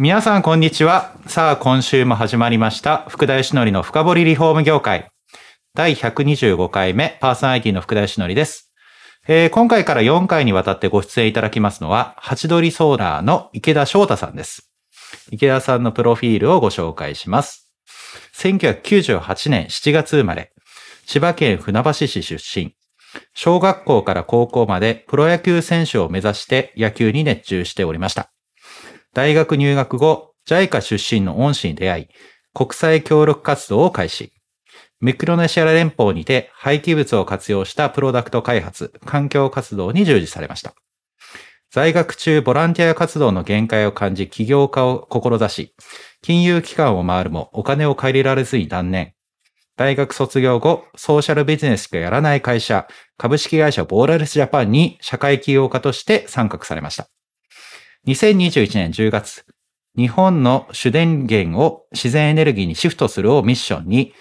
皆さんこんにちは。さあ今週も始まりました。福田義則の深掘りリフォーム業界。第125回目パーソナリティの福田義則です、えー今回から4回にわたってご出演いただきますのはハチドリソーラーの池田翔太さんです。池田さんのプロフィールをご紹介します。1998年7月生まれ。千葉県船橋市出身。小学校から高校までプロ野球選手を目指して野球に熱中しておりました。大学入学後、JICA 出身の恩師に出会い、国際協力活動を開始。ミクロネシア連邦にて廃棄物を活用したプロダクト開発、環境活動に従事されました。在学中、ボランティア活動の限界を感じ、起業家を志し、金融機関を回るもお金を借りられずに断念。大学卒業後、ソーシャルビジネスしかやらない会社、株式会社ボーラレスジャパンに社会起業家として参画されました。2021年10月、日本の主電源を自然エネルギーにシフトするをミッションに、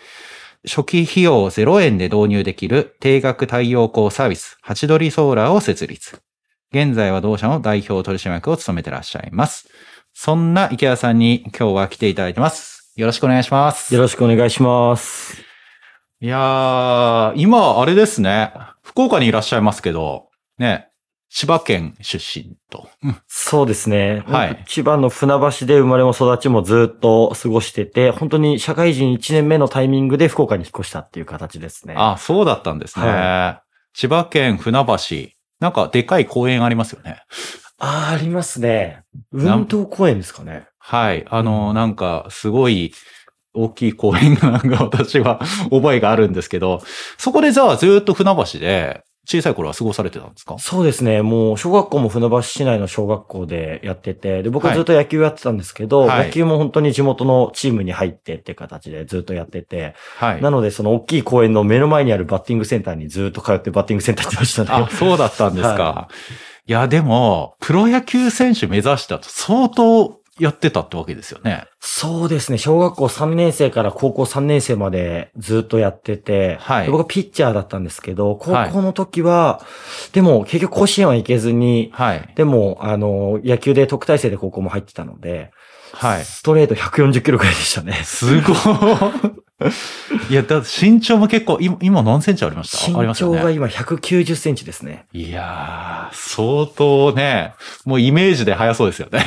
初期費用0円で導入できる定額太陽光サービス、ハチドリソーラーを設立。現在は同社の代表取締役を務めてらっしゃいます。そんな池田さんに今日は来ていただいてます。よろしくお願いします。よろしくお願いします。いやー、今、あれですね。福岡にいらっしゃいますけど、ね、千葉県出身と。そうですね。はい千葉の船橋で生まれも育ちもずっと過ごしてて、本当に社会人1年目のタイミングで福岡に引っ越したっていう形ですね。あ、そうだったんですね。は千葉県船橋。なんかでかい公園ありますよね。あー、ありますね。運動公園ですかね。はい。あの、なんか、すごい大きい公園がなんか私は覚えがあるんですけど、そこでじゃあずっと船橋で小さい頃は過ごされてたんですか？そうですね。もう、小学校も船橋市内の小学校でやってて、で、僕はずっと野球やってたんですけど、はい野球も本当に地元のチームに入ってっていう形でずっとやってて、はい。なので、その大きい公園の目の前にあるバッティングセンターにずっと通ってバッティングセンター行ってましたね。あ、そうだったんですか。はいや、でも、プロ野球選手目指したと相当やってたってわけですよね。そうですね。小学校3年生から高校3年生までずっとやってて、はいで僕はピッチャーだったんですけど、高はい校の時は、でも結局甲子園は行けずに、はい。でも、あの、野球で特待生で高校も入ってたので、はい。ストレート140キロくらいでしたね。すごい。いや、だって身長も結構、今、今何センチありました？身。長が今190センチですね。いやー、相当ね、もうイメージで速そうですよね。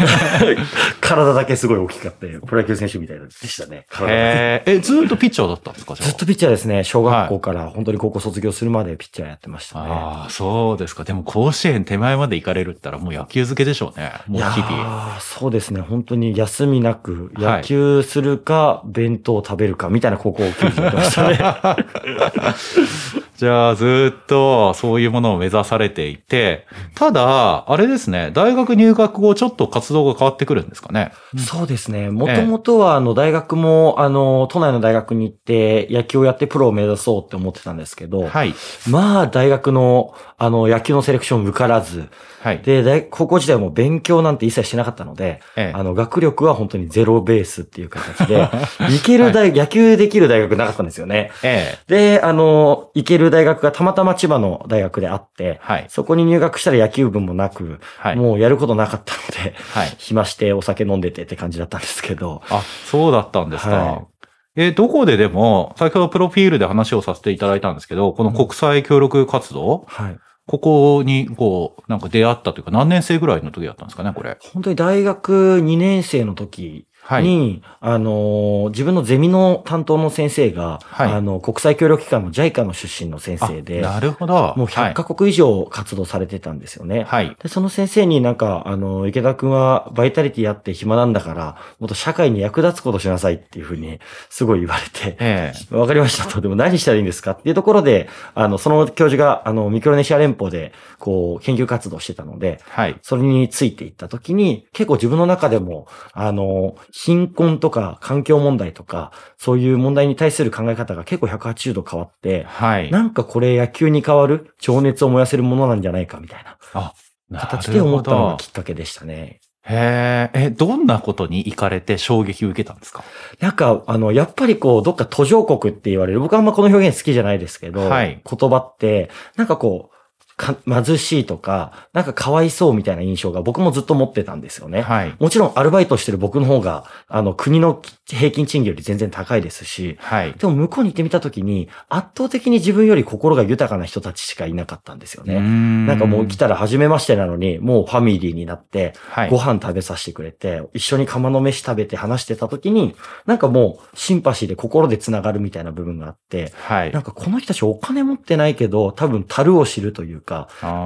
体だけすごい大きかって、プロ野球選手みたいでしたね。体だけへーえ、ずっとピッチャーだったんですか？ずっとピッチャーですね。小学校から本当に高校卒業するまでピッチャーやってましたね。ああ、そうですか。でも甲子園手前まで行かれるったらもう野球漬けでしょうね。もう日々。ーそうですね。本当に休みなく、はい野球するか、弁当を食べるか、みたいなここを聞いてましたね。じゃあ、ずっとそういうものを目指されていて、ただ、あれですね、大学入学後ちょっと活動が変わってくるんですかね。そうですね。もともとは、あの、大学も、あの、都内の大学に行って、野球をやってプロを目指そうって思ってたんですけど、はい。まあ、大学の、あの、野球のセレクション受からず、はい。で、大高校時代も勉強なんて一切してなかったので、ええあの、学力は本当にゼロベースっていう形で、行ける大、野球できる大学なかったんですよね。ええ。で、あの、行ける大学がたまたま千葉の大学であって、はい。そこに入学したら野球部もなく、はい。もうやることなかったので、はい。暇してお酒飲んでてって感じだったんですけど、あ、そうだったんですか。はいえ、どこででも、先ほどプロフィールで話をさせていただいたんですけど、この国際協力活動、はい。ここに、こう、なんか出会ったというか、何年生ぐらいの時だったんですかね、これ。本当に大学2年生の時はい。に、あの、自分のゼミの担当の先生が、はいあの、国際協力機関の JICA の出身の先生で、あなるほど。もう100カ国以上活動されてたんですよね。はい。で、その先生になんか、あの、池田くんはバイタリティやって暇なんだから、もっと社会に役立つことしなさいっていうふうに、すごい言われて、ええわかりましたと。でも何したらいいんですかっていうところで、あの、その教授が、あの、ミクロネシア連邦で、こう、研究活動してたので、はい。それについていったときに、結構自分の中でも、あの、貧困とか環境問題とか、そういう問題に対する考え方が結構180度変わって、はい。なんかこれ野球に変わる情熱を燃やせるものなんじゃないかみたいな。形で思ったのがきっかけでしたね。へえ、え、どんなことに行かれて衝撃を受けたんですか？なんか、あの、やっぱりこう、どっか途上国って言われる、僕はあんまこの表現好きじゃないですけど、はい。言葉って、なんかこう、か貧しいとか、なんかかわいそうみたいな印象が僕もずっと持ってたんですよね。はい。もちろんアルバイトしてる僕の方が、あの、国の平均賃金より全然高いですし、はい。でも向こうに行ってみたときに、圧倒的に自分より心が豊かな人たちしかいなかったんですよね。ななんかもう来たら初めましてなのに、もうファミリーになって、はい。ご飯食べさせてくれて、一緒に釜の飯食べて話してた時に、なんかもうシンパシーで心で繋がるみたいな部分があって、はい。なんかこの人たちお金持ってないけど、多分樽を知るというか、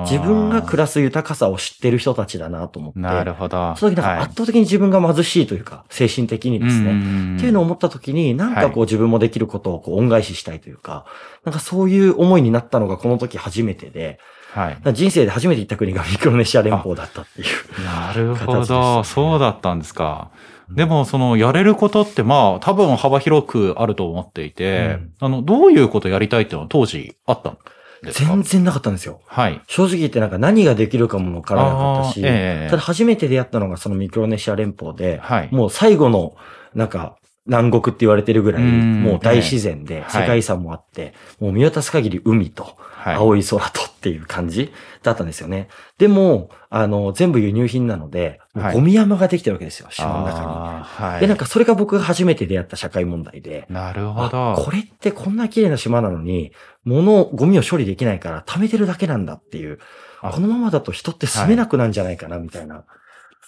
自分が暮らす豊かさを知ってる人たちだなと思って、なるほど。その時なんかはい圧倒的に自分が貧しいというか、精神的にですね。ねっていうのを思った時に、なんかこうはい自分もできることをこう恩返ししたいというか、なんかそういう思いになったのがこの時初めてで、はい。人生で初めて行った国がミクロネシア連邦だったっていう。なるほど。ねそうだったんですか。でも、その、やれることって、まあ、多分幅広くあると思っていて、あの、どういうことやりたいっていうのは当時あったんですか？全然なかったんですよ。はい。正直言ってなんか何ができるかもわからなかったし、ええただ初めて出会ったのがそのミクロネシア連邦で、はい。もう最後のなんか南国って言われてるぐらい、うんもう大自然でええ世界遺産もあって、もう見渡す限り海とはい。青い空とっていう感じだったんですよね。でも、あの、全部輸入品なので、はいゴミ山ができてるわけですよ、島の中に。い。で、なんかそれが僕が初めて出会った社会問題で、なるほあど。これってこんな綺麗な島なのに、物、ゴミを処理できないから貯めてるだけなんだっていう、あこのままだと人って住めなくなんじゃないかなみたいな。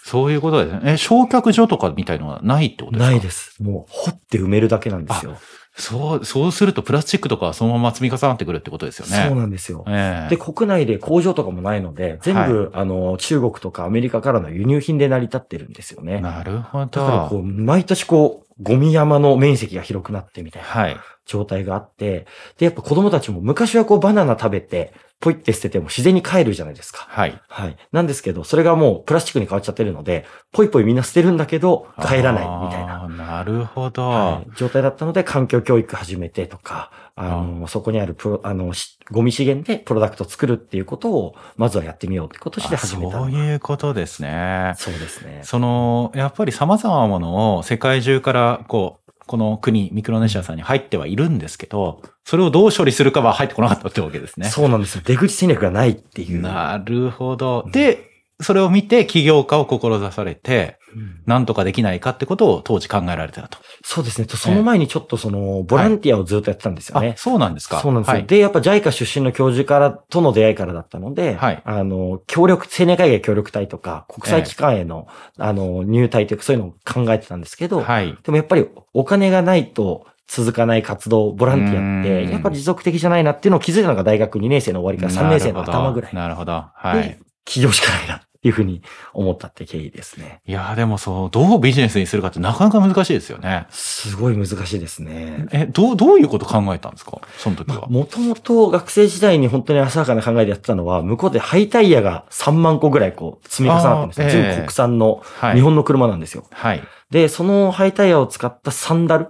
そういうことですね。え、焼却所とかみたいのはないってことですか？ないです。もう掘って埋めるだけなんですよ。そう、そうするとプラスチックとかはそのまま積み重なってくるってことですよね。そうなんですよ。ええで、国内で工場とかもないので、全部、あの、中国とかアメリカからの輸入品で成り立ってるんですよね。なるほだからこど。う、毎年こう、ゴミ山の面積が広くなってみたいなはい。状態があって、で、やっぱ子供たちも昔はこうバナナ食べて、ポイって捨てても自然に帰るじゃないですか。はい。はい。なんですけど、それがもうプラスチックに変わっちゃってるので、ポイポイみんな捨てるんだけど、帰らないみたいな。なるほど。はい、状態だったので、環境教育始めてとか、あの、そこにあるプロ、あの、しゴミ資源でプロダクト作るっていうことを、まずはやってみようってことしてあ始めたそういうことですね。そうですね。その、やっぱり様々なものを世界中から、こう、この国、ミクロネシアさんに入ってはいるんですけど、それをどう処理するかは入ってこなかったってわけですね。そうなんですよ。出口戦略がないっていう。なるほど。で、それを見て起業家を志されて、うんなんとかできないかってことを当時考えられてたと。そうですね。とその前にちょっとその、ボランティアをずっとやってたんですよね。あ、そうなんですか。そうなんですよ。はい。で、やっぱ JICA 出身の教授から、との出会いからだったので、はいあの、協力、青年会議協力隊とか、国際機関への、あの、入隊というか、そういうのを考えてたんですけど、はい。でもやっぱりお金がないと続かない活動、ボランティアっうて、んやっぱり持続的じゃないなっていうのを気づいたのが大学2年生の終わりから3年生の頭ぐらい。なるほど。はいで。起業しかないなっていうふうに思ったって経緯ですね。いやーでもそう、どうビジネスにするかってなかなか難しいですよね。すごい難しいですね。え、どう、どういうこと考えたんですか？その時は。もともと学生時代に本当に浅はかな考えでやってたのは、向こうでハイタイヤが3万個ぐらいこう積み重なってるんですよ。あーええ全部国産のはい。日本の車なんですよ。はい。で、そのハイタイヤを使ったサンダル、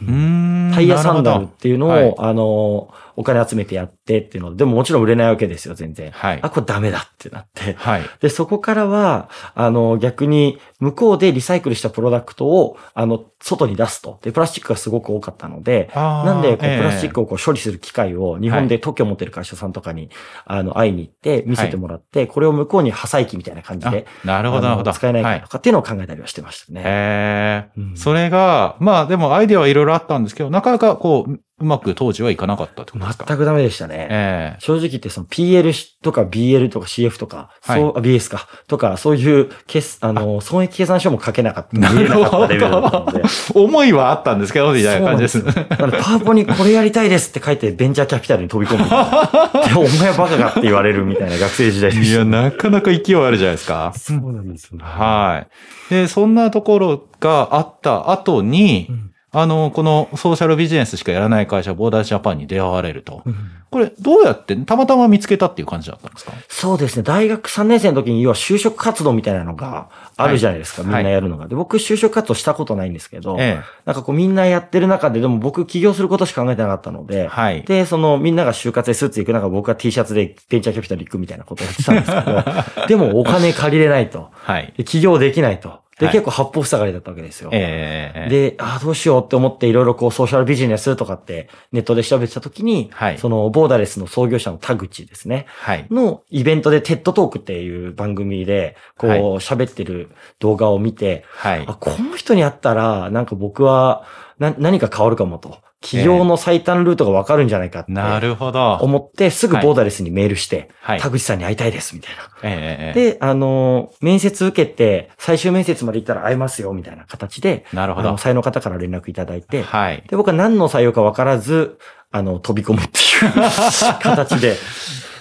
うーん。タイヤサンダルっていうのを、はいあの、お金集めてやってっていうので、でももちろん売れないわけですよ、全然。はい。あ、これダメだってなって。はい。で、そこからは、あの、逆に、向こうでリサイクルしたプロダクトを、あの、外に出すと。で、プラスチックがすごく多かったので、ななんで、こう、プラスチッククをこう処理する機械を日本で特許を持ってる会社さんとかに、あの、会いに行って、見せてもらって、これを向こうに破砕機みたいな感じで、なるほど、なるほど。使えないはいかとかっていうのを考えたりはしてましたね。へえ、うんそれが、まあでもアイデアはいろいろあったんですけど、なかなかこう、うまく当時はいかなかったってことですか？全くダメでしたね。ええ正直言ってその PL とか BL とか CF とか、はいそう、あ BS か、とか、そういう決、あの、損益計算書も書けなかった、なかったレベルだったので。思いはあったんですけど、みたいな感じです。そうなんですよなのでパワポにこれやりたいですって書いてベンチャーキャピタルに飛び込む。でお前バカかって言われるみたいな学生時代でした。いや、なかなか勢いあるじゃないですか。そうなんですよね。はい。で、そんなところがあった後に、うんあの、このソーシャルビジネスしかやらない会社、ボーダージャパンに出会われると。うんこれ、どうやって、たまたま見つけたっていう感じだったんですか？そうですね。大学3年生の時に、要は就職活動みたいなのがあるじゃないですか。はいみんなやるのが。で、僕就職活動したことないんですけど、えなんかこうみんなやってる中で、でも僕起業することしか考えてなかったのえ。で、はい。で、そのみんなが就活でスーツ行く中、僕は T シャツでベンチャーキャピタル行くみたいなことをやってたんですけど、でもお金借りれないと。はい。で起業できないと。で、はい結構八方塞がりだったわけですよ。ええ。で、ああ、どうしようって思っていろいろこうソーシャルビジネスとかってネットで調べてた時に、はいそのボーダレスの創業者の田口ですね。はい。のイベントでテッドトークっていう番組で、こうはい喋ってる動画を見て、はいあ、。この人に会ったら、なんか僕はな何か変わるかもと。起業の最短ルートがわかるんじゃないかってなるほど。思って、すぐボーダレスにメールして、はい。田口さんに会いたいです、みたいな。ええ。ええで、あの、面接受けて、最終面接まで行ったら会えますよ、みたいな形で、なるほどあの、。採用の方から連絡いただいて、はい。で、僕は何の採用か分からず、あの、飛び込むっていう 形で、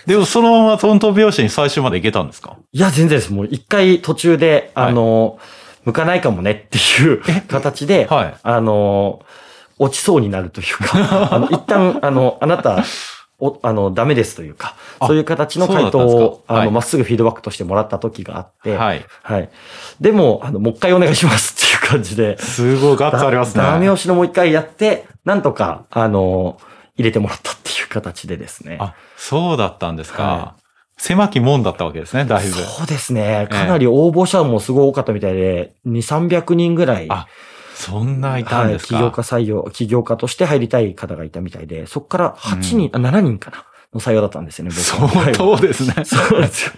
でも、そのままトントン拍子に最終まで行けたんですか？いや、全然です。もう一回途中で、あの、向かないかもねっていう形で、はい。あの、落ちそうになるというか、あの、一旦、あの、あなた、お、あの、ダメですというか、あそういう形の回答を、あの、はいまっすぐフィードバックとしてもらった時があって、はい。はい。でも、あの、もう一回お願いしますっていう感じで、すごいガッツありますね。ダメ押しのもう一回やって、なんとか、あの、入れてもらったっていう形でですね。あ、そうだったんですか？は狭き門だったわけですね、だいぶ。そうですね。かなり応募者もすごい多かったみたいで、2、300人ぐらい。あそんないたんですか？はい、起業家採用、起業家として入りたい方がいたみたいで、そこから8人、あ、7人かなの採用だったんですよね、僕は相当ですね。そうですよ。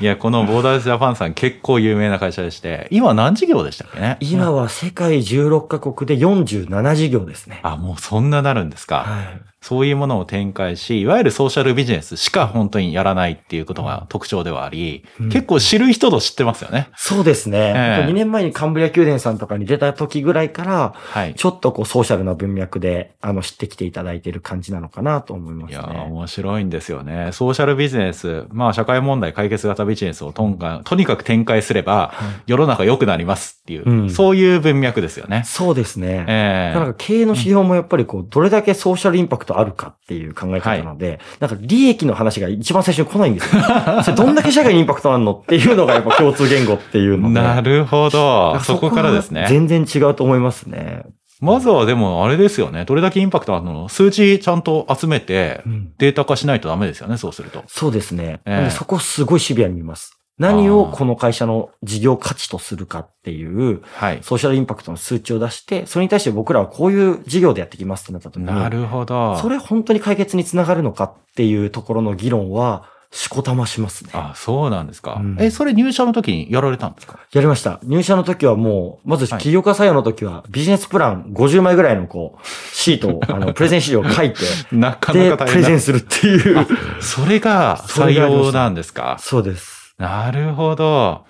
いや、このボーダーズジャパンさん結構有名な会社でして、今何事業でしたっけ？ね今は世界16カ国で47事業ですね。あ、もうそんななるんですか。はい。そういうものを展開し、いわゆるソーシャルビジネスしか本当にやらないっていうことが特徴ではあり、うん結構知る人ぞ知ってますよね。そうですね。ええ2年前にカンブリア宮殿さんとかに出た時ぐらいから、はい。ちょっとこうソーシャルな文脈で、あの、知ってきていただいている感じなのかなと思いまいやー、すね。面白いんですよね。ソーシャルビジネス、まあ社会問題解決型ビジネスをとんかとにかく展開すれば、はい世の中良くなりますっていう、うんそういう文脈ですよね。そうですね。ええなんか経営の指標もやっぱりこう、どれだけソーシャルインパクトあるかっていう考え方なので、なんか利益の話が一番最初に来ないんですよ。それどんだけ社会にインパクトあるのっていうのがやっぱ共通言語っていうので。なるほど。そこからですね。全然違うと思いますね。まずはでもあれですよね。どれだけインパクトあるの？数値ちゃんと集めてうんデータ化しないとダメですよね、そうすると。そうですね。ええなんでそこすごいシビアに見ます。何をこの会社の事業価値とするかっていう、はい。ソーシャルインパクトの数値を出して、それに対して僕らはこういう事業でやっていきますってなった時に、なるほど。それ本当に解決につながるのかっていうところの議論は、しこたましますね。あ、そうなんですか。うんえ、それ入社の時にやられたんですか？やりました。入社の時はもう、まずはい起業家採用の時は、ビジネスプラン50枚ぐらいのこう、シートを、あの、プレゼン資料を書いて、なかで、なか大変だ。プレゼンするっていう。それが採用なんですか？そうです。なるほど。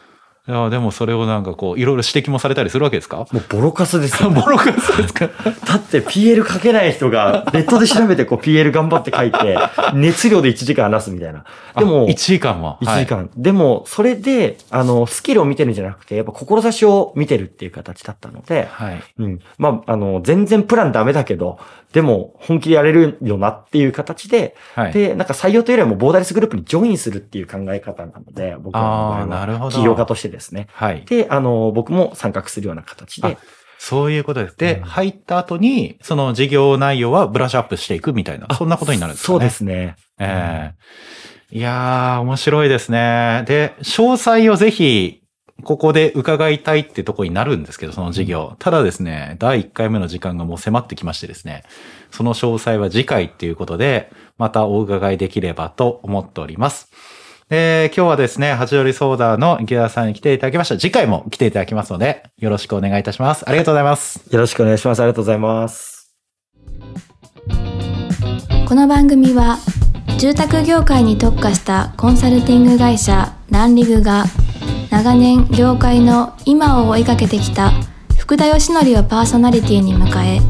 いや、でもそれをなんかこう、いろいろ指摘もされたりするわけですか？もうボロカスですよ。ボロカスですか？だって PL 書けない人が、ネットで調べてこう PL 頑張って書いて、熱量で1時間話すみたいな。でも、1時間も。1時間。でも、それで、あの、スキルを見てるんじゃなくて、やっぱ志を見てるっていう形だったので、はい。はい。うん。まあ、あの、全然プランダメだけど、でも、本気でやれるよなっていう形で、はい。で、なんか採用というよりもボーダレスグループにジョインするっていう考え方なので、僕は。あーなるほど起業家としてですね。はい。で、あの、僕も参画するような形で、そういうことです。で、うん入った後に、その事業内容はブラッシュアップしていくみたいな、そんなことになるんですかね。そうで。すね。ええいやー、面白いですね。で、詳細をぜひ、ここで伺いたいってとこになるんですけど、その事業。ただですね、第1回目の時間がもう迫ってきましてですね、その詳細は次回っていうことで、またお伺いできればと思っております。えー今日はですね、八鳥ソーダの池田さんに来ていただきました。次回も来ていただきますので、よろしくお願いいたします。ありがとうございます。よろしくお願いします。ありがとうございます。この番組は住宅業界に特化したコンサルティング会社ランリグが長年業界の今を追いかけてきた福田義則をパーソナリティに迎え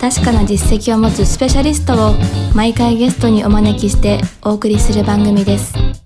確かな実績を持つスペシャリストを毎回ゲストにお招きしてお送りする番組です。